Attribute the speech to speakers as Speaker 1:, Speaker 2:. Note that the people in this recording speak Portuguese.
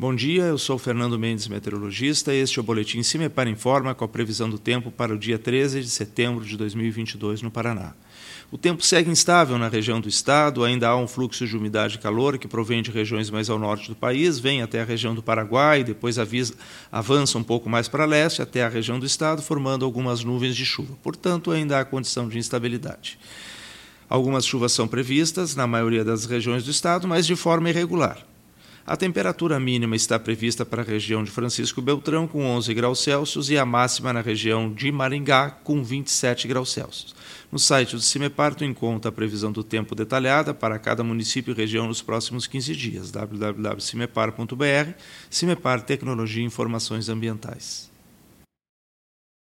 Speaker 1: Bom dia, eu sou Fernando Mendes, meteorologista, este é o Boletim Cimepar Informa com a previsão do tempo para o dia 13 de setembro de 2022 no Paraná. O tempo segue instável na região do estado, ainda há um fluxo de umidade e calor que provém de regiões mais ao norte do país, vem até a região do Paraguai, depois avisa, avança um pouco mais para leste até a região do estado, formando algumas nuvens de chuva. Portanto, ainda há condição de instabilidade. Algumas chuvas são previstas na maioria das regiões do estado, mas de forma irregular. A temperatura mínima está prevista para a região de Francisco Beltrão, com 11 graus Celsius, e a máxima na região de Maringá, com 27 graus Celsius. No site do CIMEPAR, tu encontra a previsão do tempo detalhada para cada município e região nos próximos 15 dias. www.cimepar.br CIMEPAR Tecnologia e Informações Ambientais.